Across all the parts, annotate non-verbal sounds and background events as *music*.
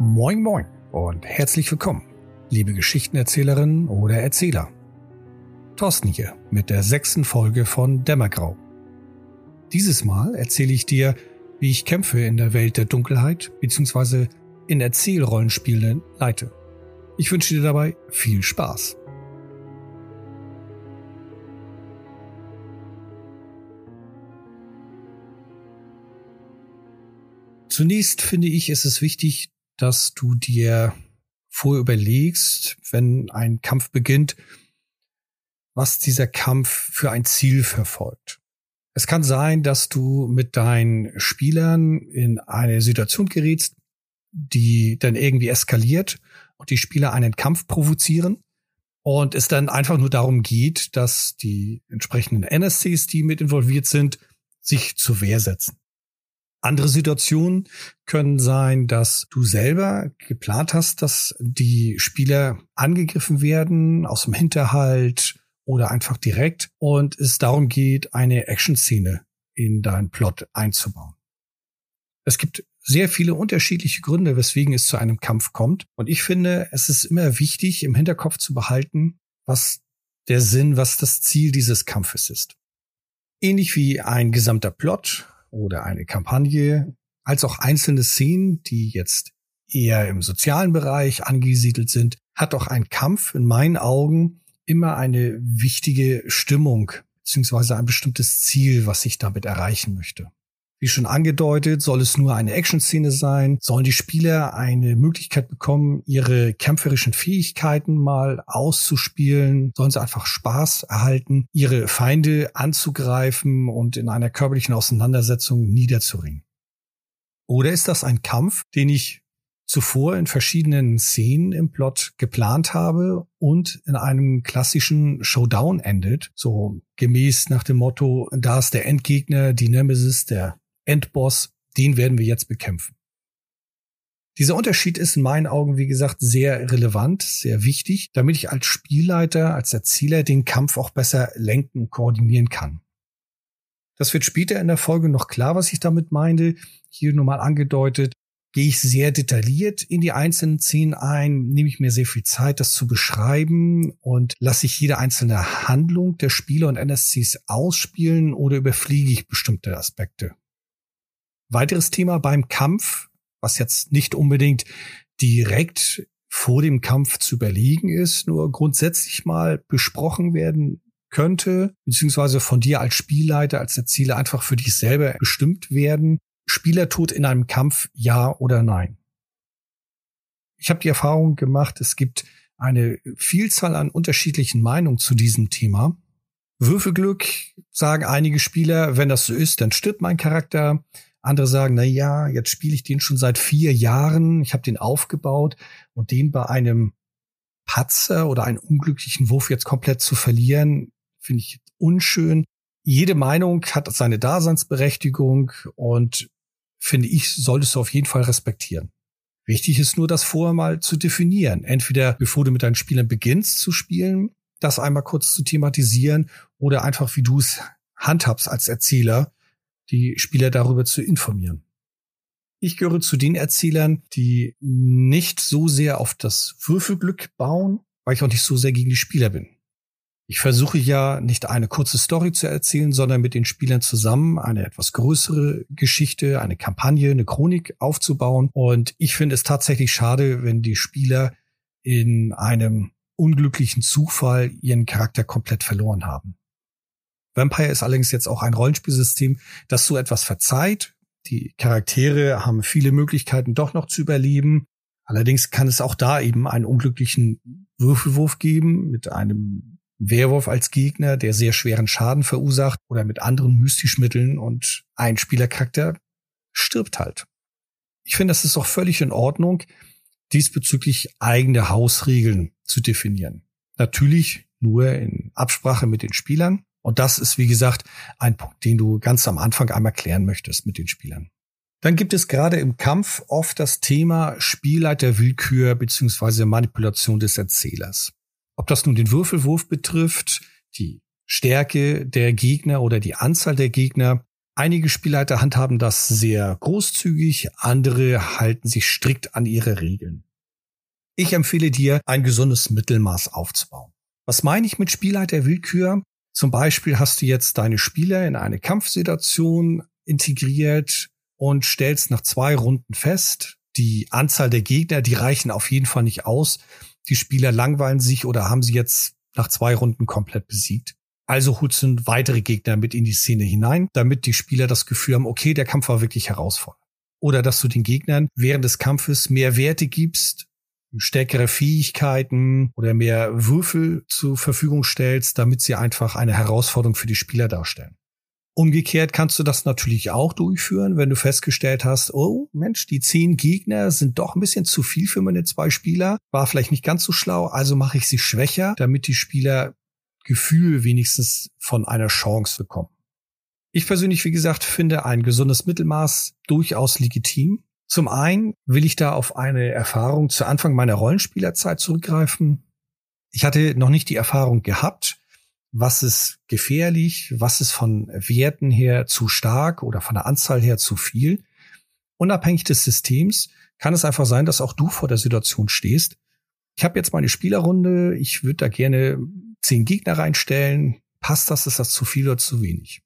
Moin Moin und herzlich willkommen, liebe Geschichtenerzählerinnen oder Erzähler. Thorsten hier mit der sechsten Folge von Dämmergrau. Dieses Mal erzähle ich dir, wie ich Kämpfe in der Welt der Dunkelheit bzw. in Erzählrollenspielen leite. Ich wünsche dir dabei viel Spaß. Zunächst finde ich, ist es wichtig, dass du dir vorher überlegst, wenn ein Kampf beginnt, was dieser Kampf für ein Ziel verfolgt. Es kann sein, dass du mit deinen Spielern in eine Situation gerätst, die dann irgendwie eskaliert und die Spieler einen Kampf provozieren und es dann einfach nur darum geht, dass die entsprechenden NSCs, die mit involviert sind, sich zur Wehr setzen. Andere Situationen können sein, dass du selber geplant hast, dass die Spieler angegriffen werden aus dem Hinterhalt oder einfach direkt und es darum geht, eine Action-Szene in deinen Plot einzubauen. Es gibt sehr viele unterschiedliche Gründe, weswegen es zu einem Kampf kommt. Und ich finde, es ist immer wichtig, im Hinterkopf zu behalten, was der Sinn, was das Ziel dieses Kampfes ist. Ähnlich wie ein gesamter Plot oder eine Kampagne, als auch einzelne Szenen, die jetzt eher im sozialen Bereich angesiedelt sind, hat auch ein Kampf in meinen Augen immer eine wichtige Stimmung beziehungsweise ein bestimmtes Ziel, was ich damit erreichen möchte. Wie schon angedeutet, soll es nur eine Action-Szene sein, sollen die Spieler eine Möglichkeit bekommen, ihre kämpferischen Fähigkeiten mal auszuspielen, sollen sie einfach Spaß erhalten, ihre Feinde anzugreifen und in einer körperlichen Auseinandersetzung niederzuringen. Oder ist das ein Kampf, den ich zuvor in verschiedenen Szenen im Plot geplant habe und in einem klassischen Showdown endet, so gemäß nach dem Motto, da ist der Endgegner, die Nemesis, der Endboss, den werden wir jetzt bekämpfen. Dieser Unterschied ist in meinen Augen, wie gesagt, sehr relevant, sehr wichtig, damit ich als Spielleiter, als Erzähler den Kampf auch besser lenken und koordinieren kann. Das wird später in der Folge noch klar, was ich damit meine. Hier nur mal angedeutet, gehe ich sehr detailliert in die einzelnen Szenen ein, nehme ich mir sehr viel Zeit, das zu beschreiben und lasse ich jede einzelne Handlung der Spieler und NSCs ausspielen oder überfliege ich bestimmte Aspekte. Weiteres Thema beim Kampf, was jetzt nicht unbedingt direkt vor dem Kampf zu überlegen ist, nur grundsätzlich mal besprochen werden könnte, beziehungsweise von dir als Spielleiter, als der Ziele einfach für dich selber bestimmt werden. Spielertod in einem Kampf, ja oder nein? Ich habe die Erfahrung gemacht, es gibt eine Vielzahl an unterschiedlichen Meinungen zu diesem Thema. Würfelglück sagen einige Spieler, wenn das so ist, dann stirbt mein Charakter. Andere sagen, na ja, jetzt spiele ich den schon seit vier Jahren. Ich habe den aufgebaut und den bei einem Patzer oder einem unglücklichen Wurf jetzt komplett zu verlieren, finde ich unschön. Jede Meinung hat seine Daseinsberechtigung und finde ich, solltest du auf jeden Fall respektieren. Wichtig ist nur, das vorher mal zu definieren. Entweder bevor du mit deinen Spielern beginnst zu spielen, das einmal kurz zu thematisieren oder einfach, wie du es handhabst als Erzähler, die Spieler darüber zu informieren. Ich gehöre zu den Erzählern, die nicht so sehr auf das Würfelglück bauen, weil ich auch nicht so sehr gegen die Spieler bin. Ich versuche ja nicht eine kurze Story zu erzählen, sondern mit den Spielern zusammen eine etwas größere Geschichte, eine Kampagne, eine Chronik aufzubauen. Und ich finde es tatsächlich schade, wenn die Spieler in einem unglücklichen Zufall ihren Charakter komplett verloren haben. Vampire ist allerdings jetzt auch ein Rollenspielsystem, das so etwas verzeiht. Die Charaktere haben viele Möglichkeiten, doch noch zu überleben. Allerdings kann es auch da eben einen unglücklichen Würfelwurf geben mit einem Werwolf als Gegner, der sehr schweren Schaden verursacht oder mit anderen Mystischmitteln und ein Spielercharakter stirbt halt. Ich finde, das ist auch völlig in Ordnung, diesbezüglich eigene Hausregeln zu definieren. Natürlich nur in Absprache mit den Spielern. Und das ist, wie gesagt, ein Punkt, den du ganz am Anfang einmal klären möchtest mit den Spielern. Dann gibt es gerade im Kampf oft das Thema Spielleiterwillkür beziehungsweise Manipulation des Erzählers. Ob das nun den Würfelwurf betrifft, die Stärke der Gegner oder die Anzahl der Gegner Einige Spielleiter handhaben das sehr großzügig, andere halten sich strikt an ihre Regeln. Ich empfehle dir, ein gesundes Mittelmaß aufzubauen. Was meine ich mit Spielleiterwillkür? Zum Beispiel hast du jetzt deine Spieler in eine Kampfsituation integriert und stellst nach zwei Runden fest, die Anzahl der Gegner, die reichen auf jeden Fall nicht aus. Die Spieler langweilen sich oder haben sie jetzt nach zwei Runden komplett besiegt. Also holst du weitere Gegner mit in die Szene hinein, damit die Spieler das Gefühl haben, okay, der Kampf war wirklich herausfordernd. Oder dass du den Gegnern während des Kampfes mehr Werte gibst, stärkere Fähigkeiten oder mehr Würfel zur Verfügung stellst, damit sie einfach eine Herausforderung für die Spieler darstellen. Umgekehrt kannst du das natürlich auch durchführen, wenn du festgestellt hast, oh Mensch, die zehn Gegner sind doch ein bisschen zu viel für meine zwei Spieler, war vielleicht nicht ganz so schlau, also mache ich sie schwächer, damit die Spieler Gefühl wenigstens von einer Chance bekommen. Ich persönlich, wie gesagt, finde ein gesundes Mittelmaß durchaus legitim. Zum einen will ich da auf eine Erfahrung zu Anfang meiner Rollenspielerzeit zurückgreifen. Ich hatte noch nicht die Erfahrung gehabt, was ist gefährlich, was ist von Werten her zu stark oder von der Anzahl her zu viel. Unabhängig des Systems kann es einfach sein, dass auch du vor der Situation stehst. Ich habe jetzt meine Spielerrunde, ich würde da gerne zehn Gegner reinstellen. Passt das, ist das zu viel oder zu wenig?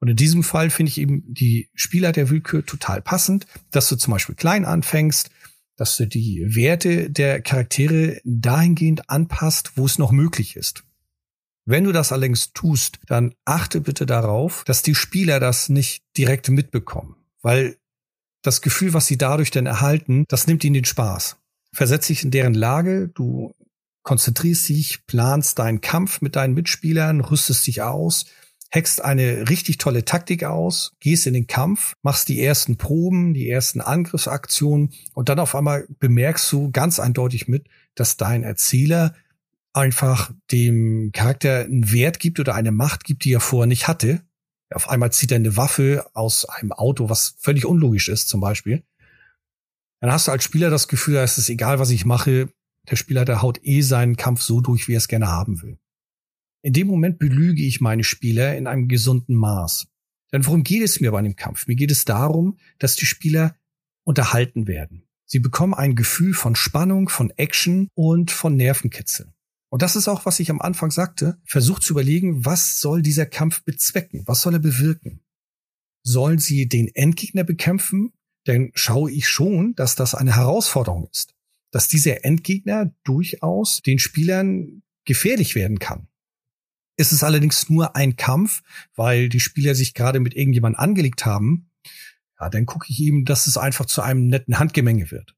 Und in diesem Fall finde ich eben die Spieler der Willkür total passend, dass du zum Beispiel klein anfängst, dass du die Werte der Charaktere dahingehend anpasst, wo es noch möglich ist. Wenn du das allerdings tust, dann achte bitte darauf, dass die Spieler das nicht direkt mitbekommen, weil das Gefühl, was sie dadurch denn erhalten, das nimmt ihnen den Spaß. Versetz dich in deren Lage, du konzentrierst dich, planst deinen Kampf mit deinen Mitspielern, rüstest dich aus, hackst eine richtig tolle Taktik aus, gehst in den Kampf, machst die ersten Proben, die ersten Angriffsaktionen und dann auf einmal bemerkst du ganz eindeutig mit, dass dein Erzähler einfach dem Charakter einen Wert gibt oder eine Macht gibt, die er vorher nicht hatte. Auf einmal zieht er eine Waffe aus einem Auto, was völlig unlogisch ist, zum Beispiel. Dann hast du als Spieler das Gefühl, es ist egal, was ich mache, der Spieler, der haut eh seinen Kampf so durch, wie er es gerne haben will. In dem Moment belüge ich meine Spieler in einem gesunden Maß. Denn worum geht es mir bei dem Kampf? Mir geht es darum, dass die Spieler unterhalten werden. Sie bekommen ein Gefühl von Spannung, von Action und von Nervenkitzel. Und das ist auch, was ich am Anfang sagte. Versucht zu überlegen, was soll dieser Kampf bezwecken? Was soll er bewirken? Sollen sie den Endgegner bekämpfen? Dann schaue ich schon, dass das eine Herausforderung ist. Dass dieser Endgegner durchaus den Spielern gefährlich werden kann. Ist es allerdings nur ein Kampf, weil die Spieler sich gerade mit irgendjemand angelegt haben, ja, dann gucke ich eben, dass es einfach zu einem netten Handgemenge wird.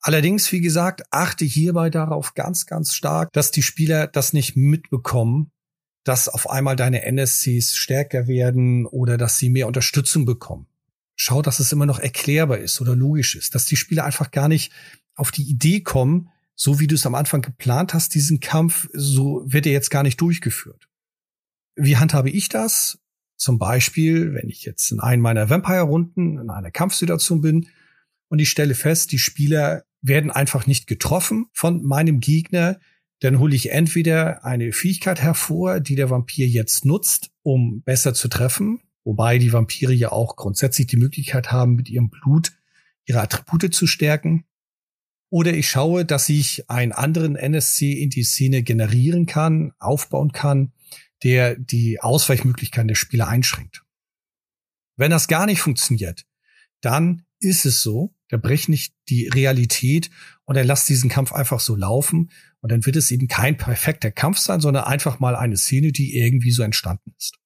Allerdings, wie gesagt, achte hierbei darauf ganz, ganz stark, dass die Spieler das nicht mitbekommen, dass auf einmal deine NSCs stärker werden oder dass sie mehr Unterstützung bekommen. Schau, dass es immer noch erklärbar ist oder logisch ist, dass die Spieler einfach gar nicht auf die Idee kommen, so wie du es am Anfang geplant hast, diesen Kampf, so wird er jetzt gar nicht durchgeführt. Wie handhabe ich das? Zum Beispiel, wenn ich jetzt in einem meiner Vampire-Runden in einer Kampfsituation bin und ich stelle fest, die Spieler werden einfach nicht getroffen von meinem Gegner, dann hole ich entweder eine Fähigkeit hervor, die der Vampir jetzt nutzt, um besser zu treffen, wobei die Vampire ja auch grundsätzlich die Möglichkeit haben, mit ihrem Blut ihre Attribute zu stärken. Oder ich schaue, dass ich einen anderen NSC in die Szene generieren kann, aufbauen kann, der die Ausweichmöglichkeiten der Spieler einschränkt. Wenn das gar nicht funktioniert, dann ist es so, der bricht nicht die Realität und er lässt diesen Kampf einfach so laufen und dann wird es eben kein perfekter Kampf sein, sondern einfach mal eine Szene, die irgendwie so entstanden ist.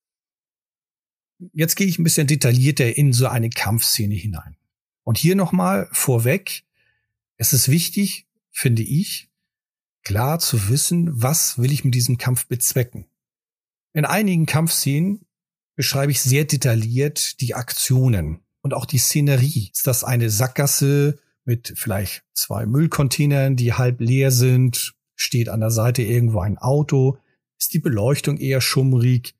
Jetzt gehe ich ein bisschen detaillierter in so eine Kampfszene hinein. Und hier nochmal vorweg, es ist wichtig, finde ich, klar zu wissen, was will ich mit diesem Kampf bezwecken. In einigen Kampfszenen beschreibe ich sehr detailliert die Aktionen und auch die Szenerie. Ist das eine Sackgasse mit vielleicht zwei Müllcontainern, die halb leer sind? Steht an der Seite irgendwo ein Auto? Ist die Beleuchtung eher schummrig?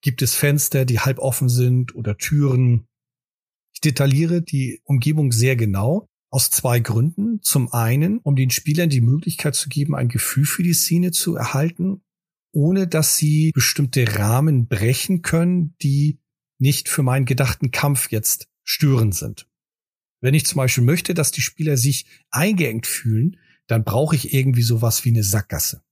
Gibt es Fenster, die halb offen sind oder Türen? Ich detailliere die Umgebung sehr genau aus zwei Gründen. Zum einen, um den Spielern die Möglichkeit zu geben, ein Gefühl für die Szene zu erhalten, ohne dass sie bestimmte Rahmen brechen können, die nicht für meinen gedachten Kampf jetzt störend sind. Wenn ich zum Beispiel möchte, dass die Spieler sich eingeengt fühlen, dann brauche ich irgendwie sowas wie eine Sackgasse.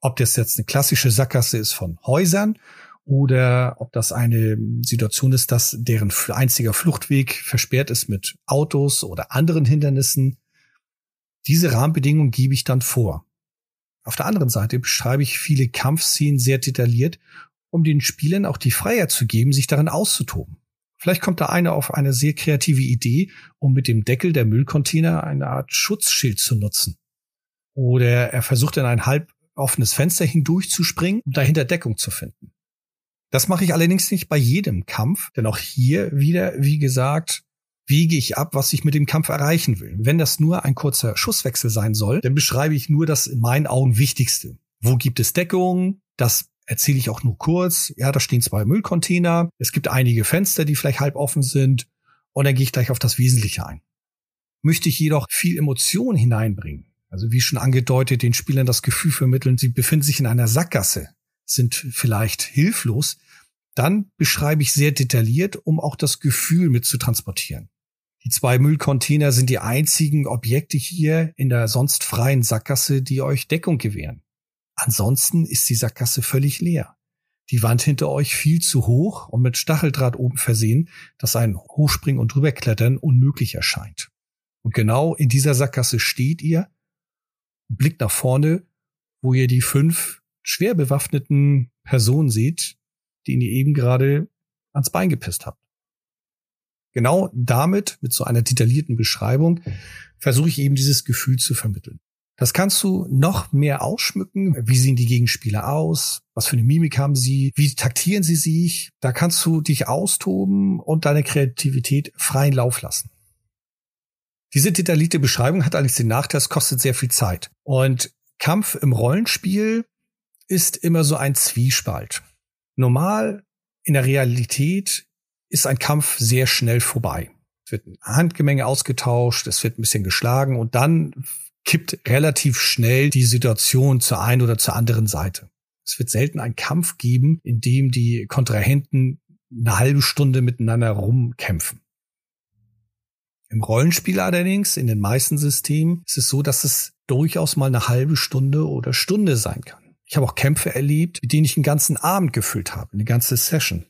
Ob das jetzt eine klassische Sackgasse ist von Häusern oder ob das eine Situation ist, dass deren einziger Fluchtweg versperrt ist mit Autos oder anderen Hindernissen. Diese Rahmenbedingungen gebe ich dann vor. Auf der anderen Seite beschreibe ich viele Kampfszenen sehr detailliert, um den Spielern auch die Freiheit zu geben, sich darin auszutoben. Vielleicht kommt da einer auf eine sehr kreative Idee, um mit dem Deckel der Müllcontainer eine Art Schutzschild zu nutzen. Oder er versucht in ein halb offenes Fenster hindurchzuspringen, um dahinter Deckung zu finden. Das mache ich allerdings nicht bei jedem Kampf, denn auch hier wieder, wie gesagt, wiege ich ab, was ich mit dem Kampf erreichen will. Wenn das nur ein kurzer Schusswechsel sein soll, dann beschreibe ich nur das in meinen Augen Wichtigste. Wo gibt es Deckung? Das erzähle ich auch nur kurz. Ja, da stehen zwei Müllcontainer. Es gibt einige Fenster, die vielleicht halb offen sind. Und dann gehe ich gleich auf das Wesentliche ein. Möchte ich jedoch viel Emotion hineinbringen, also wie schon angedeutet, den Spielern das Gefühl vermitteln, sie befinden sich in einer Sackgasse, sind vielleicht hilflos, dann beschreibe ich sehr detailliert, um auch das Gefühl mit zu transportieren. Die zwei Müllcontainer sind die einzigen Objekte hier in der sonst freien Sackgasse, die euch Deckung gewähren. Ansonsten ist die Sackgasse völlig leer. Die Wand hinter euch viel zu hoch und mit Stacheldraht oben versehen, dass ein Hochspringen und drüberklettern unmöglich erscheint. Und genau in dieser Sackgasse steht ihr blickt nach vorne, wo ihr die fünf schwer bewaffneten Personen seht, den ihr eben gerade ans Bein gepisst habt. Genau damit, mit so einer detaillierten Beschreibung, versuche ich eben dieses Gefühl zu vermitteln. Das kannst du noch mehr ausschmücken. Wie sehen die Gegenspieler aus? Was für eine Mimik haben sie? Wie taktieren sie sich? Da kannst du dich austoben und deine Kreativität freien Lauf lassen. Diese detaillierte Beschreibung hat allerdings den Nachteil, es kostet sehr viel Zeit. Und Kampf im Rollenspiel ist immer so ein Zwiespalt. Normal in der Realität ist ein Kampf sehr schnell vorbei. Es wird ein Handgemenge ausgetauscht, es wird ein bisschen geschlagen und dann kippt relativ schnell die Situation zur einen oder zur anderen Seite. Es wird selten einen Kampf geben, in dem die Kontrahenten eine halbe Stunde miteinander rumkämpfen. Im Rollenspiel allerdings, in den meisten Systemen, ist es so, dass es durchaus mal eine halbe Stunde oder Stunde sein kann. Ich habe auch Kämpfe erlebt, mit denen ich einen ganzen Abend gefüllt habe, eine ganze Session.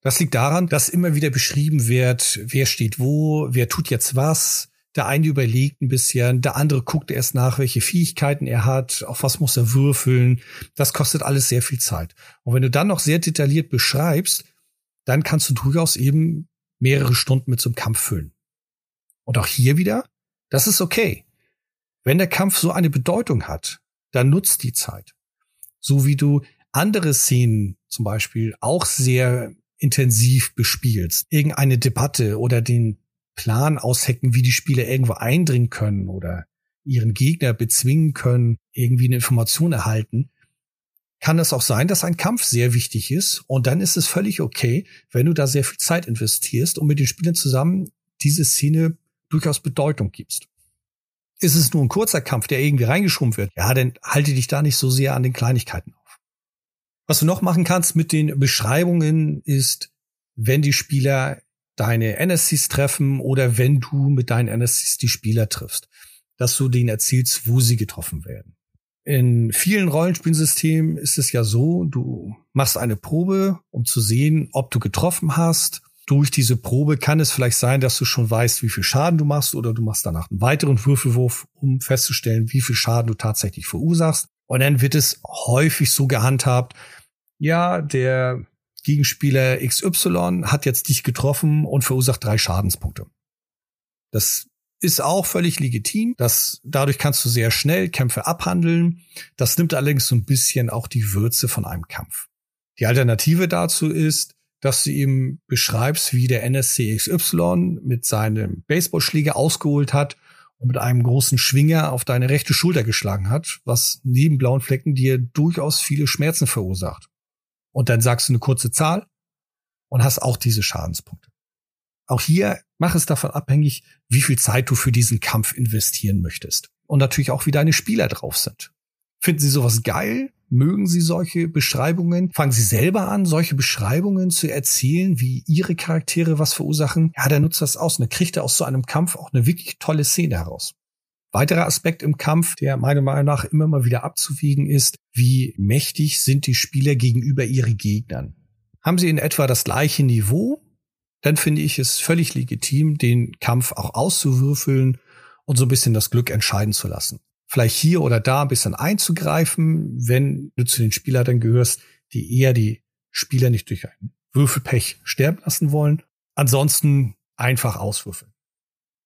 Das liegt daran, dass immer wieder beschrieben wird, wer steht wo, wer tut jetzt was. Der eine überlegt ein bisschen, der andere guckt erst nach, welche Fähigkeiten er hat, auf was muss er würfeln. Das kostet alles sehr viel Zeit. Und wenn du dann noch sehr detailliert beschreibst, dann kannst du durchaus eben mehrere Stunden mit so einem Kampf füllen. Und auch hier wieder, das ist okay. Wenn der Kampf so eine Bedeutung hat, dann nutzt die Zeit. So wie du andere Szenen zum Beispiel auch sehr intensiv bespielst. Irgendeine Debatte oder den Plan aushecken, wie die Spieler irgendwo eindringen können oder ihren Gegner bezwingen können, irgendwie eine Information erhalten, kann es auch sein, dass ein Kampf sehr wichtig ist. Und dann ist es völlig okay, wenn du da sehr viel Zeit investierst und mit den Spielern zusammen diese Szene durchaus Bedeutung gibst. Ist es nur ein kurzer Kampf, der irgendwie reingeschoben wird, ja, dann halte dich da nicht so sehr an den Kleinigkeiten auf. Was du noch machen kannst mit den Beschreibungen ist, wenn die Spieler deine NSCs treffen oder wenn du mit deinen NSCs die Spieler triffst, dass du denen erzählst, wo sie getroffen werden. In vielen Rollenspielsystemen ist es ja so, du machst eine Probe, um zu sehen, ob du getroffen hast durch diese Probe kann es vielleicht sein, dass du schon weißt, wie viel Schaden du machst oder du machst danach einen weiteren Würfelwurf, um festzustellen, wie viel Schaden du tatsächlich verursachst. Und dann wird es häufig so gehandhabt, ja, der Gegenspieler XY hat jetzt dich getroffen und verursacht drei Schadenspunkte. Das ist auch völlig legitim. Das, dadurch kannst du sehr schnell Kämpfe abhandeln. Das nimmt allerdings so ein bisschen auch die Würze von einem Kampf. Die Alternative dazu ist, dass du ihm beschreibst, wie der NSC XY mit seinem Baseballschläger ausgeholt hat und mit einem großen Schwinger auf deine rechte Schulter geschlagen hat, was neben blauen Flecken dir durchaus viele Schmerzen verursacht. Und dann sagst du eine kurze Zahl und hast auch diese Schadenspunkte. Auch hier mach es davon abhängig, wie viel Zeit du für diesen Kampf investieren möchtest. Und natürlich auch, wie deine Spieler drauf sind. Finden sie sowas geil, Mögen Sie solche Beschreibungen? Fangen Sie selber an, solche Beschreibungen zu erzählen, wie Ihre Charaktere was verursachen? Ja, der nutzt das aus und dann kriegt er aus so einem Kampf auch eine wirklich tolle Szene heraus. Weiterer Aspekt im Kampf, der meiner Meinung nach immer mal wieder abzuwiegen ist, wie mächtig sind die Spieler gegenüber ihren Gegnern. Haben sie in etwa das gleiche Niveau, dann finde ich es völlig legitim, den Kampf auch auszuwürfeln und so ein bisschen das Glück entscheiden zu lassen. Vielleicht hier oder da ein bisschen einzugreifen, wenn du zu den Spielern gehörst, die eher die Spieler nicht durch ein Würfelpech sterben lassen wollen. Ansonsten einfach auswürfeln.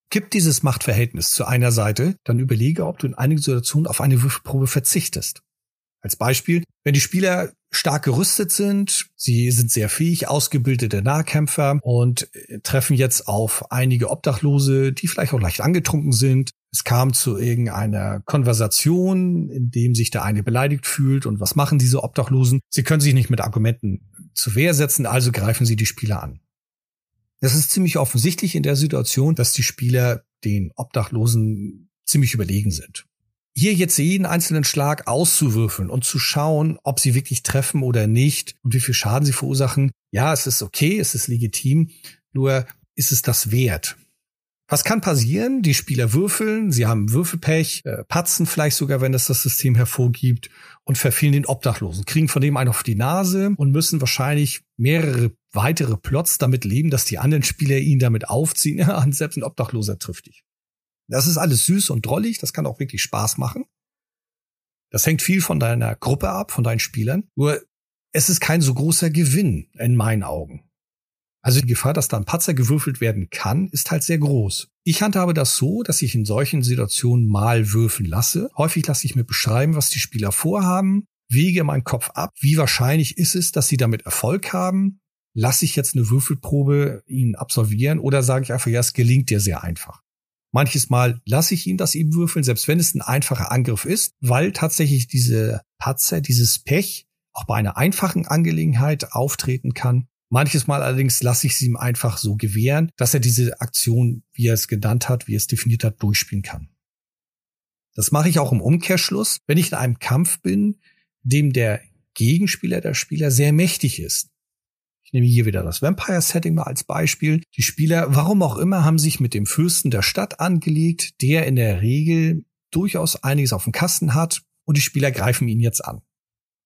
Gibt dieses Machtverhältnis zu einer Seite, dann überlege, ob du in einigen Situationen auf eine Würfelprobe verzichtest. Als Beispiel, wenn die Spieler stark gerüstet sind, sie sind sehr fähig, ausgebildete Nahkämpfer und äh, treffen jetzt auf einige Obdachlose, die vielleicht auch leicht angetrunken sind. Es kam zu irgendeiner Konversation, in dem sich der eine beleidigt fühlt. Und was machen diese Obdachlosen? Sie können sich nicht mit Argumenten zur Wehr setzen, also greifen sie die Spieler an. Es ist ziemlich offensichtlich in der Situation, dass die Spieler den Obdachlosen ziemlich überlegen sind. Hier jetzt jeden einzelnen Schlag auszuwürfeln und zu schauen, ob sie wirklich treffen oder nicht und wie viel Schaden sie verursachen, ja, es ist okay, es ist legitim, nur ist es das wert? Was kann passieren? Die Spieler würfeln, sie haben Würfelpech, äh, patzen vielleicht sogar, wenn es das System hervorgibt und verfehlen den Obdachlosen, kriegen von dem einen auf die Nase und müssen wahrscheinlich mehrere weitere Plots damit leben, dass die anderen Spieler ihn damit aufziehen. *laughs* Ja, selbst ein Obdachloser trifft dich. Das ist alles süß und drollig, das kann auch wirklich Spaß machen. Das hängt viel von deiner Gruppe ab, von deinen Spielern. Nur es ist kein so großer Gewinn in meinen Augen. Also die Gefahr, dass da ein Patzer gewürfelt werden kann, ist halt sehr groß. Ich handhabe das so, dass ich in solchen Situationen mal würfeln lasse. Häufig lasse ich mir beschreiben, was die Spieler vorhaben, wege meinen Kopf ab, wie wahrscheinlich ist es, dass sie damit Erfolg haben. Lasse ich jetzt eine Würfelprobe ihnen absolvieren oder sage ich einfach, ja, es gelingt dir sehr einfach. Manches Mal lasse ich ihn das eben würfeln, selbst wenn es ein einfacher Angriff ist, weil tatsächlich diese Patzer, dieses Pech auch bei einer einfachen Angelegenheit auftreten kann. Manches Mal allerdings lasse ich sie ihm einfach so gewähren, dass er diese Aktion, wie er es genannt hat, wie er es definiert hat, durchspielen kann. Das mache ich auch im Umkehrschluss, wenn ich in einem Kampf bin, dem der Gegenspieler, der Spieler sehr mächtig ist. Ich nehme hier wieder das Vampire-Setting mal als Beispiel. Die Spieler, warum auch immer, haben sich mit dem Fürsten der Stadt angelegt, der in der Regel durchaus einiges auf dem Kasten hat und die Spieler greifen ihn jetzt an.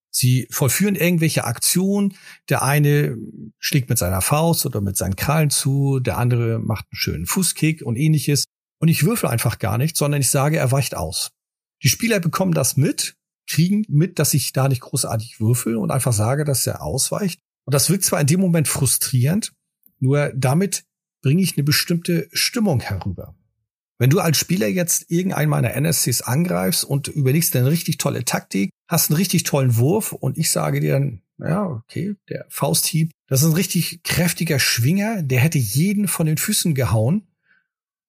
Sie vollführen irgendwelche Aktionen. Der eine schlägt mit seiner Faust oder mit seinen Krallen zu, der andere macht einen schönen Fußkick und ähnliches. Und ich würfel einfach gar nicht, sondern ich sage, er weicht aus. Die Spieler bekommen das mit, kriegen mit, dass ich da nicht großartig würfel und einfach sage, dass er ausweicht. Und das wirkt zwar in dem Moment frustrierend, nur damit bringe ich eine bestimmte Stimmung herüber. Wenn du als Spieler jetzt irgendeinen meiner NSCs angreifst und überlegst eine richtig tolle Taktik, hast einen richtig tollen Wurf und ich sage dir dann, ja, okay, der Fausthieb, das ist ein richtig kräftiger Schwinger, der hätte jeden von den Füßen gehauen.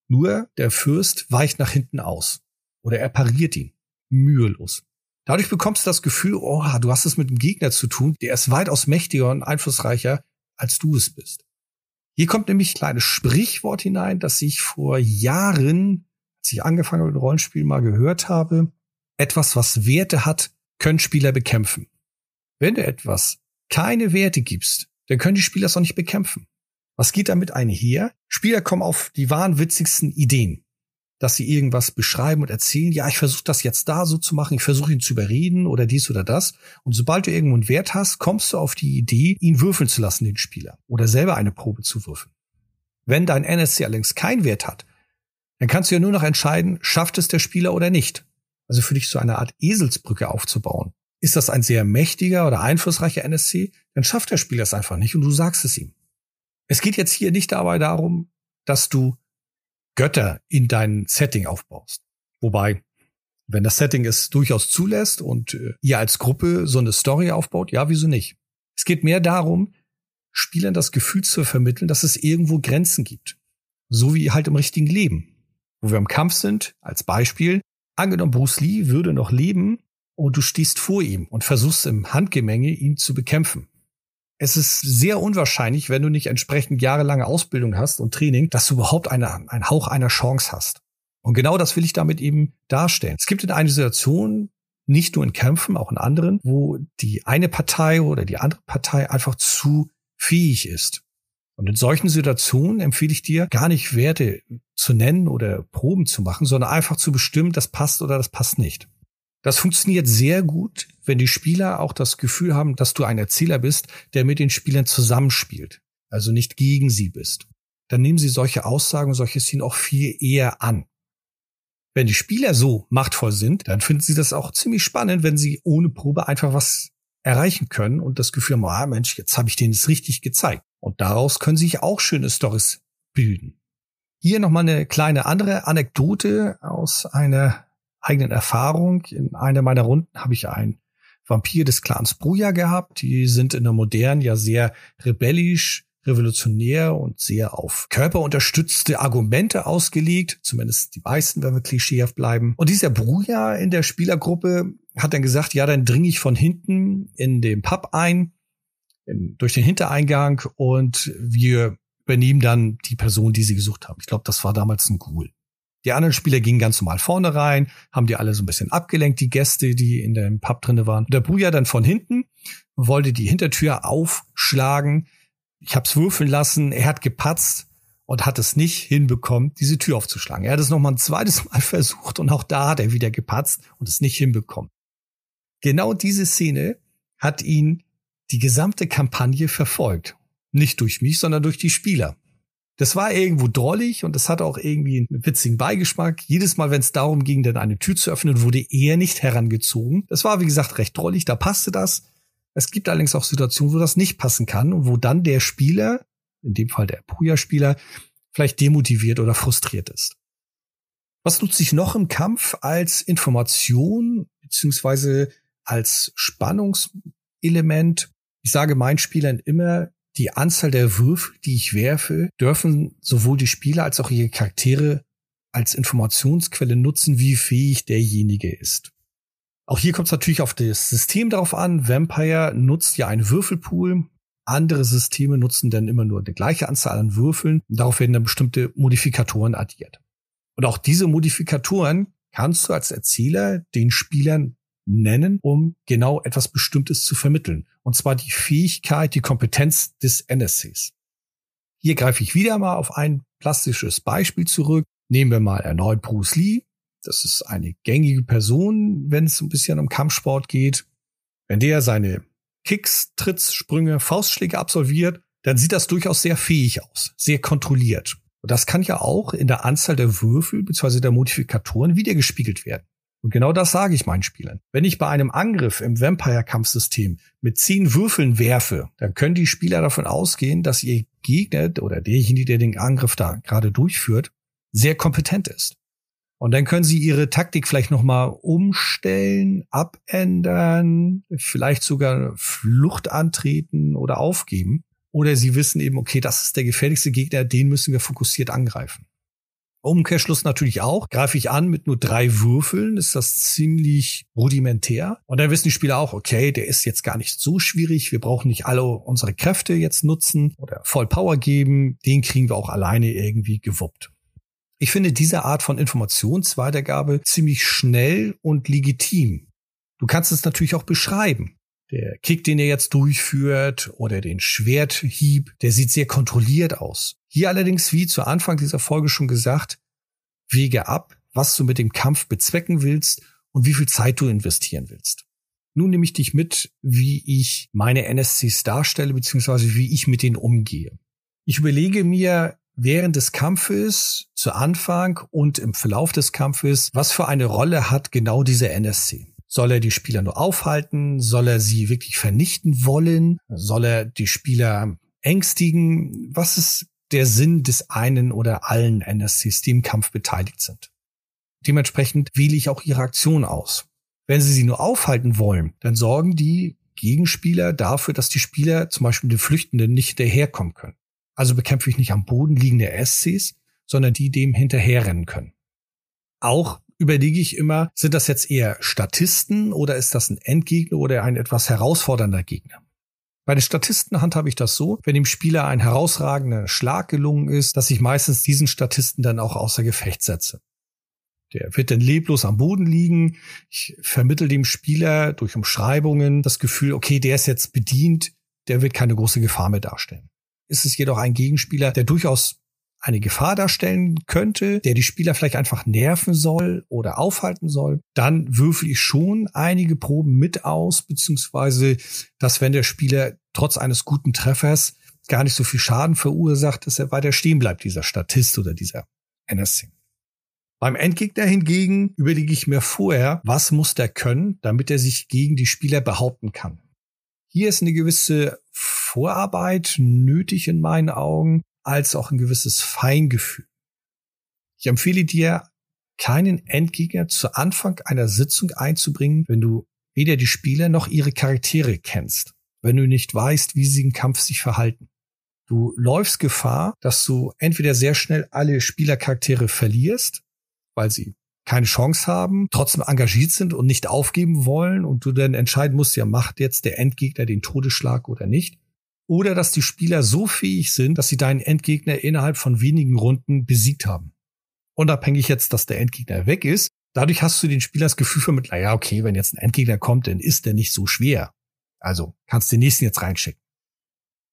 Nur der Fürst weicht nach hinten aus. Oder er pariert ihn. Mühelos. Dadurch bekommst du das Gefühl, oh, du hast es mit einem Gegner zu tun, der ist weitaus mächtiger und einflussreicher, als du es bist. Hier kommt nämlich ein kleines Sprichwort hinein, das ich vor Jahren, als ich angefangen habe mit Rollenspiel mal gehört habe. Etwas, was Werte hat, können Spieler bekämpfen. Wenn du etwas keine Werte gibst, dann können die Spieler es auch nicht bekämpfen. Was geht damit einher? Spieler kommen auf die wahnwitzigsten Ideen dass sie irgendwas beschreiben und erzählen, ja, ich versuche das jetzt da so zu machen, ich versuche ihn zu überreden oder dies oder das. Und sobald du irgendwo einen Wert hast, kommst du auf die Idee, ihn würfeln zu lassen, den Spieler, oder selber eine Probe zu würfeln. Wenn dein NSC allerdings keinen Wert hat, dann kannst du ja nur noch entscheiden, schafft es der Spieler oder nicht. Also für dich so eine Art Eselsbrücke aufzubauen. Ist das ein sehr mächtiger oder einflussreicher NSC, dann schafft der Spieler es einfach nicht und du sagst es ihm. Es geht jetzt hier nicht dabei darum, dass du Götter in dein Setting aufbaust. Wobei, wenn das Setting es durchaus zulässt und äh, ihr als Gruppe so eine Story aufbaut, ja, wieso nicht? Es geht mehr darum, Spielern das Gefühl zu vermitteln, dass es irgendwo Grenzen gibt. So wie halt im richtigen Leben. Wo wir im Kampf sind, als Beispiel, angenommen Bruce Lee würde noch leben und du stehst vor ihm und versuchst im Handgemenge ihn zu bekämpfen es ist sehr unwahrscheinlich, wenn du nicht entsprechend jahrelange Ausbildung hast und Training, dass du überhaupt eine, einen Hauch einer Chance hast. Und genau das will ich damit eben darstellen. Es gibt in einer Situation, nicht nur in Kämpfen, auch in anderen, wo die eine Partei oder die andere Partei einfach zu fähig ist. Und in solchen Situationen empfehle ich dir, gar nicht Werte zu nennen oder Proben zu machen, sondern einfach zu bestimmen, das passt oder das passt nicht. Das funktioniert sehr gut, wenn die Spieler auch das Gefühl haben, dass du ein Erzähler bist, der mit den Spielern zusammenspielt, also nicht gegen sie bist. Dann nehmen sie solche Aussagen, solche Szenen auch viel eher an. Wenn die Spieler so machtvoll sind, dann finden sie das auch ziemlich spannend, wenn sie ohne Probe einfach was erreichen können und das Gefühl haben, ah Mensch, jetzt habe ich denen es richtig gezeigt. Und daraus können sich auch schöne Stories bilden. Hier nochmal eine kleine andere Anekdote aus einer eigenen Erfahrung. In einer meiner Runden habe ich einen Vampir des Clans Bruja gehabt. Die sind in der modernen ja sehr rebellisch, revolutionär und sehr auf körperunterstützte Argumente ausgelegt. Zumindest die meisten, wenn wir klischeehaft bleiben. Und dieser Bruja in der Spielergruppe hat dann gesagt, ja, dann dringe ich von hinten in den Pub ein, in, durch den Hintereingang und wir übernehmen dann die Person, die sie gesucht haben. Ich glaube, das war damals ein Ghoul. Die anderen Spieler gingen ganz normal vorne rein, haben die alle so ein bisschen abgelenkt, die Gäste, die in dem Pub drinne waren. Der Bruja dann von hinten wollte die Hintertür aufschlagen. Ich hab's würfeln lassen, er hat gepatzt und hat es nicht hinbekommen, diese Tür aufzuschlagen. Er hat es noch mal ein zweites *laughs* Mal versucht und auch da hat er wieder gepatzt und es nicht hinbekommen. Genau diese Szene hat ihn die gesamte Kampagne verfolgt. Nicht durch mich, sondern durch die Spieler. Das war irgendwo drollig und es hatte auch irgendwie einen witzigen Beigeschmack. Jedes Mal, wenn es darum ging, dann eine Tür zu öffnen, wurde er nicht herangezogen. Das war, wie gesagt, recht drollig, da passte das. Es gibt allerdings auch Situationen, wo das nicht passen kann und wo dann der Spieler, in dem Fall der Puya-Spieler, vielleicht demotiviert oder frustriert ist. Was nutze ich noch im Kampf als Information beziehungsweise als Spannungselement? Ich sage meinen Spielern immer, die Anzahl der Würfel, die ich werfe, dürfen sowohl die Spieler als auch ihre Charaktere als Informationsquelle nutzen, wie fähig derjenige ist. Auch hier kommt es natürlich auf das System darauf an. Vampire nutzt ja einen Würfelpool. Andere Systeme nutzen dann immer nur die gleiche Anzahl an Würfeln. Darauf werden dann bestimmte Modifikatoren addiert. Und auch diese Modifikatoren kannst du als Erzähler den Spielern nennen, um genau etwas Bestimmtes zu vermitteln. Und zwar die Fähigkeit, die Kompetenz des NSCs. Hier greife ich wieder mal auf ein plastisches Beispiel zurück. Nehmen wir mal erneut Bruce Lee. Das ist eine gängige Person, wenn es ein bisschen um Kampfsport geht. Wenn der seine Kicks, Tritts, Sprünge, Faustschläge absolviert, dann sieht das durchaus sehr fähig aus, sehr kontrolliert. Und das kann ja auch in der Anzahl der Würfel bzw. der Modifikatoren wiedergespiegelt werden. Und genau das sage ich meinen Spielern. Wenn ich bei einem Angriff im Vampire-Kampfsystem mit zehn Würfeln werfe, dann können die Spieler davon ausgehen, dass ihr Gegner oder derjenige, der den Angriff da gerade durchführt, sehr kompetent ist. Und dann können sie ihre Taktik vielleicht nochmal umstellen, abändern, vielleicht sogar Flucht antreten oder aufgeben. Oder sie wissen eben, okay, das ist der gefährlichste Gegner, den müssen wir fokussiert angreifen. Umkehrschluss natürlich auch. Greife ich an mit nur drei Würfeln, ist das ziemlich rudimentär. Und dann wissen die Spieler auch, okay, der ist jetzt gar nicht so schwierig. Wir brauchen nicht alle unsere Kräfte jetzt nutzen oder voll Power geben. Den kriegen wir auch alleine irgendwie gewuppt. Ich finde diese Art von Informationsweitergabe ziemlich schnell und legitim. Du kannst es natürlich auch beschreiben. Der Kick, den er jetzt durchführt oder den Schwerthieb, der sieht sehr kontrolliert aus. Hier allerdings, wie zu Anfang dieser Folge schon gesagt, wege ab, was du mit dem Kampf bezwecken willst und wie viel Zeit du investieren willst. Nun nehme ich dich mit, wie ich meine NSCs darstelle, beziehungsweise wie ich mit denen umgehe. Ich überlege mir, während des Kampfes, zu Anfang und im Verlauf des Kampfes, was für eine Rolle hat genau dieser NSC? Soll er die Spieler nur aufhalten? Soll er sie wirklich vernichten wollen? Soll er die Spieler ängstigen? Was ist der Sinn des einen oder allen NSCs, die im Kampf beteiligt sind? Dementsprechend wähle ich auch ihre Aktion aus. Wenn sie sie nur aufhalten wollen, dann sorgen die Gegenspieler dafür, dass die Spieler zum Beispiel den Flüchtenden nicht hinterherkommen können. Also bekämpfe ich nicht am Boden liegende SCs, sondern die dem hinterherrennen können. Auch überlege ich immer, sind das jetzt eher Statisten oder ist das ein Endgegner oder ein etwas herausfordernder Gegner? Bei den Statisten handhabe ich das so, wenn dem Spieler ein herausragender Schlag gelungen ist, dass ich meistens diesen Statisten dann auch außer Gefecht setze. Der wird dann leblos am Boden liegen. Ich vermittel dem Spieler durch Umschreibungen das Gefühl, okay, der ist jetzt bedient, der wird keine große Gefahr mehr darstellen. Ist es jedoch ein Gegenspieler, der durchaus eine Gefahr darstellen könnte, der die Spieler vielleicht einfach nerven soll oder aufhalten soll, dann würfel ich schon einige Proben mit aus, beziehungsweise, dass wenn der Spieler trotz eines guten Treffers gar nicht so viel Schaden verursacht, dass er weiter stehen bleibt, dieser Statist oder dieser NSC. Beim Endgegner hingegen überlege ich mir vorher, was muss der können, damit er sich gegen die Spieler behaupten kann. Hier ist eine gewisse Vorarbeit nötig in meinen Augen, als auch ein gewisses Feingefühl. Ich empfehle dir, keinen Endgegner zu Anfang einer Sitzung einzubringen, wenn du weder die Spieler noch ihre Charaktere kennst, wenn du nicht weißt, wie sie im Kampf sich verhalten. Du läufst Gefahr, dass du entweder sehr schnell alle Spielercharaktere verlierst weil sie keine Chance haben, trotzdem engagiert sind und nicht aufgeben wollen und du dann entscheiden musst, ja, macht jetzt der Endgegner den Todesschlag oder nicht. Oder dass die Spieler so fähig sind, dass sie deinen Endgegner innerhalb von wenigen Runden besiegt haben. Unabhängig jetzt, dass der Endgegner weg ist, dadurch hast du den Spieler das Gefühl vermittelt, ja, okay, wenn jetzt ein Endgegner kommt, dann ist der nicht so schwer. Also kannst den nächsten jetzt reinschicken.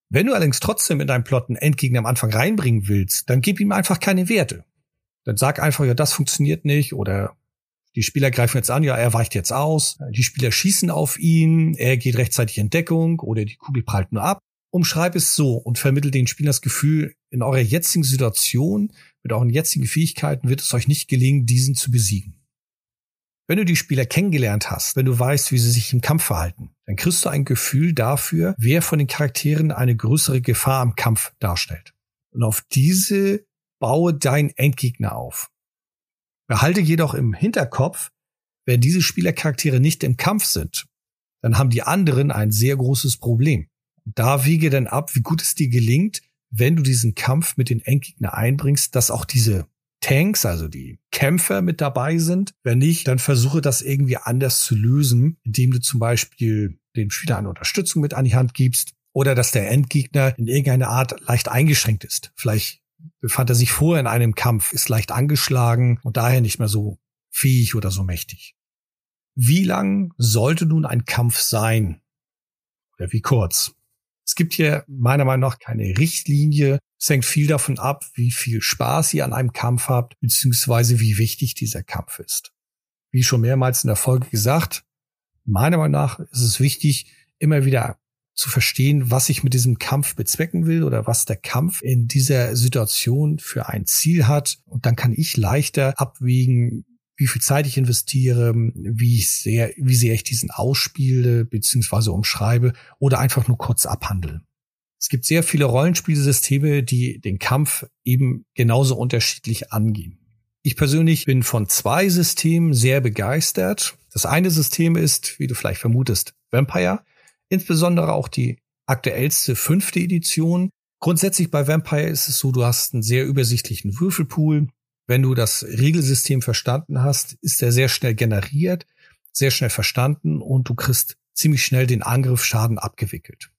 Wenn du allerdings trotzdem in deinem Plot einen Endgegner am Anfang reinbringen willst, dann gib ihm einfach keine Werte. Dann sag einfach, ja, das funktioniert nicht oder die Spieler greifen jetzt an, ja, er weicht jetzt aus. Die Spieler schießen auf ihn, er geht rechtzeitig in Deckung oder die Kugel prallt nur ab. Umschreib es so und vermittel den Spielern das Gefühl, in eurer jetzigen Situation, mit euren jetzigen Fähigkeiten wird es euch nicht gelingen, diesen zu besiegen. Wenn du die Spieler kennengelernt hast, wenn du weißt, wie sie sich im Kampf verhalten, dann kriegst du ein Gefühl dafür, wer von den Charakteren eine größere Gefahr am Kampf darstellt. Und auf diese baue deinen Endgegner auf. Behalte jedoch im Hinterkopf, wenn diese Spielercharaktere nicht im Kampf sind, dann haben die anderen ein sehr großes Problem. Da wiege dann ab, wie gut es dir gelingt, wenn du diesen Kampf mit den Endgegner einbringst, dass auch diese Tanks, also die Kämpfer mit dabei sind. Wenn nicht, dann versuche das irgendwie anders zu lösen, indem du zum Beispiel dem Spieler eine Unterstützung mit an die Hand gibst oder dass der Endgegner in irgendeiner Art leicht eingeschränkt ist. Vielleicht befand er sich vorher in einem Kampf, ist leicht angeschlagen und daher nicht mehr so fähig oder so mächtig. Wie lang sollte nun ein Kampf sein? Oder wie kurz? Es gibt hier meiner Meinung nach keine Richtlinie. Es hängt viel davon ab, wie viel Spaß ihr an einem Kampf habt, beziehungsweise wie wichtig dieser Kampf ist. Wie schon mehrmals in der Folge gesagt, meiner Meinung nach ist es wichtig, immer wieder zu verstehen, was ich mit diesem Kampf bezwecken will oder was der Kampf in dieser Situation für ein Ziel hat. Und dann kann ich leichter abwägen, wie viel Zeit ich investiere, wie ich sehr, wie sehr ich diesen ausspiele beziehungsweise umschreibe oder einfach nur kurz abhandle. Es gibt sehr viele Rollenspielsysteme, die den Kampf eben genauso unterschiedlich angehen. Ich persönlich bin von zwei Systemen sehr begeistert. Das eine System ist, wie du vielleicht vermutest, Vampire insbesondere auch die aktuellste fünfte Edition. Grundsätzlich bei Vampire ist es so, du hast einen sehr übersichtlichen Würfelpool. Wenn du das Regelsystem verstanden hast, ist er sehr schnell generiert, sehr schnell verstanden und du kriegst ziemlich schnell den Angriffsschaden abgewickelt.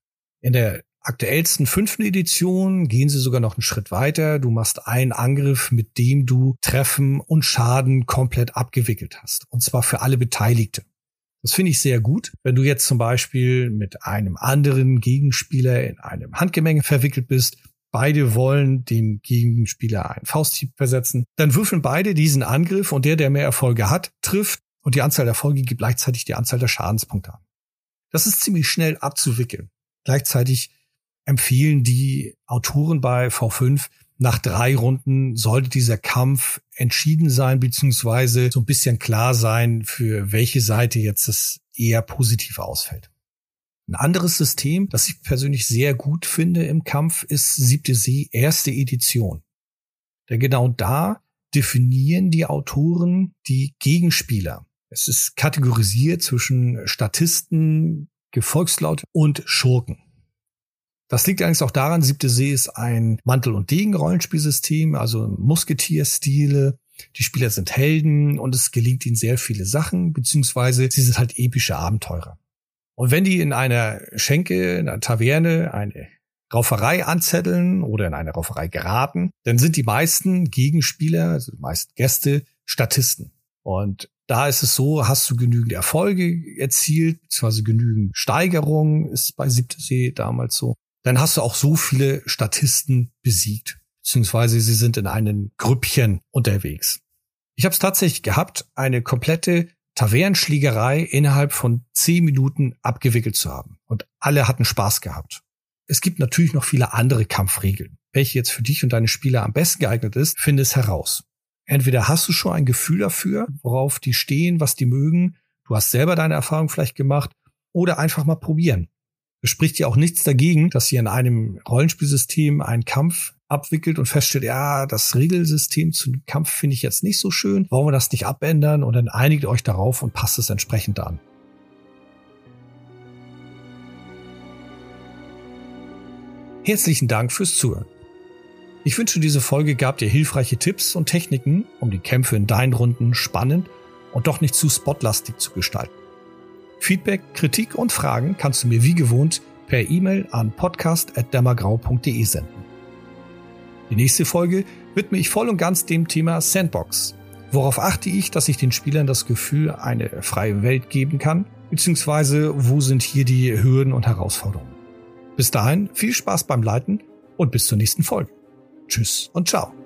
In der aktuellsten fünften Edition gehen sie sogar noch einen Schritt weiter. Du machst einen Angriff, mit dem du Treffen und Schaden komplett abgewickelt hast. Und zwar für alle Beteiligten. Das finde ich sehr gut. Wenn du jetzt zum Beispiel mit einem anderen Gegenspieler in einem Handgemenge verwickelt bist, beide wollen dem Gegenspieler einen Fausthieb versetzen, dann würfeln beide diesen Angriff und der, der mehr Erfolge hat, trifft und die Anzahl der Erfolge gibt gleichzeitig die Anzahl der Schadenspunkte an. Das ist ziemlich schnell abzuwickeln. Gleichzeitig empfehlen die Autoren bei V5, nach drei Runden sollte dieser Kampf entschieden sein, beziehungsweise so ein bisschen klar sein, für welche Seite jetzt es eher positiv ausfällt. Ein anderes System, das ich persönlich sehr gut finde im Kampf, ist siebte See, erste Edition. Denn genau da definieren die Autoren die Gegenspieler. Es ist kategorisiert zwischen Statisten, Gefolgslaut und Schurken. Das liegt allerdings auch daran, Siebte See ist ein Mantel- und Degen-Rollenspielsystem, also Musketierstile. Die Spieler sind Helden und es gelingt ihnen sehr viele Sachen, beziehungsweise sie sind halt epische Abenteurer. Und wenn die in einer Schenke, in einer Taverne eine Rauferei anzetteln oder in eine Rauferei geraten, dann sind die meisten Gegenspieler, also die meisten Gäste, Statisten. Und da ist es so, hast du genügend Erfolge erzielt, beziehungsweise genügend Steigerungen, ist bei Siebte See damals so, dann hast du auch so viele Statisten besiegt, beziehungsweise sie sind in einem Grüppchen unterwegs. Ich habe es tatsächlich gehabt, eine komplette Tavernenschlägerei innerhalb von zehn Minuten abgewickelt zu haben. Und alle hatten Spaß gehabt. Es gibt natürlich noch viele andere Kampfregeln. Welche jetzt für dich und deine Spieler am besten geeignet ist, finde es heraus. Entweder hast du schon ein Gefühl dafür, worauf die stehen, was die mögen, du hast selber deine Erfahrung vielleicht gemacht, oder einfach mal probieren. Es spricht ja auch nichts dagegen, dass ihr in einem Rollenspielsystem einen Kampf abwickelt und feststellt, ja, das Regelsystem zum Kampf finde ich jetzt nicht so schön, wollen wir das nicht abändern und dann einigt euch darauf und passt es entsprechend an. Herzlichen Dank fürs Zuhören. Ich wünsche, diese Folge gab dir hilfreiche Tipps und Techniken, um die Kämpfe in deinen Runden spannend und doch nicht zu spotlastig zu gestalten. Feedback, Kritik und Fragen kannst du mir wie gewohnt per E-Mail an podcast.dämmergrau.de senden. Die nächste Folge widme ich voll und ganz dem Thema Sandbox. Worauf achte ich, dass ich den Spielern das Gefühl eine freie Welt geben kann? Beziehungsweise wo sind hier die Hürden und Herausforderungen? Bis dahin viel Spaß beim Leiten und bis zur nächsten Folge. Tschüss und ciao.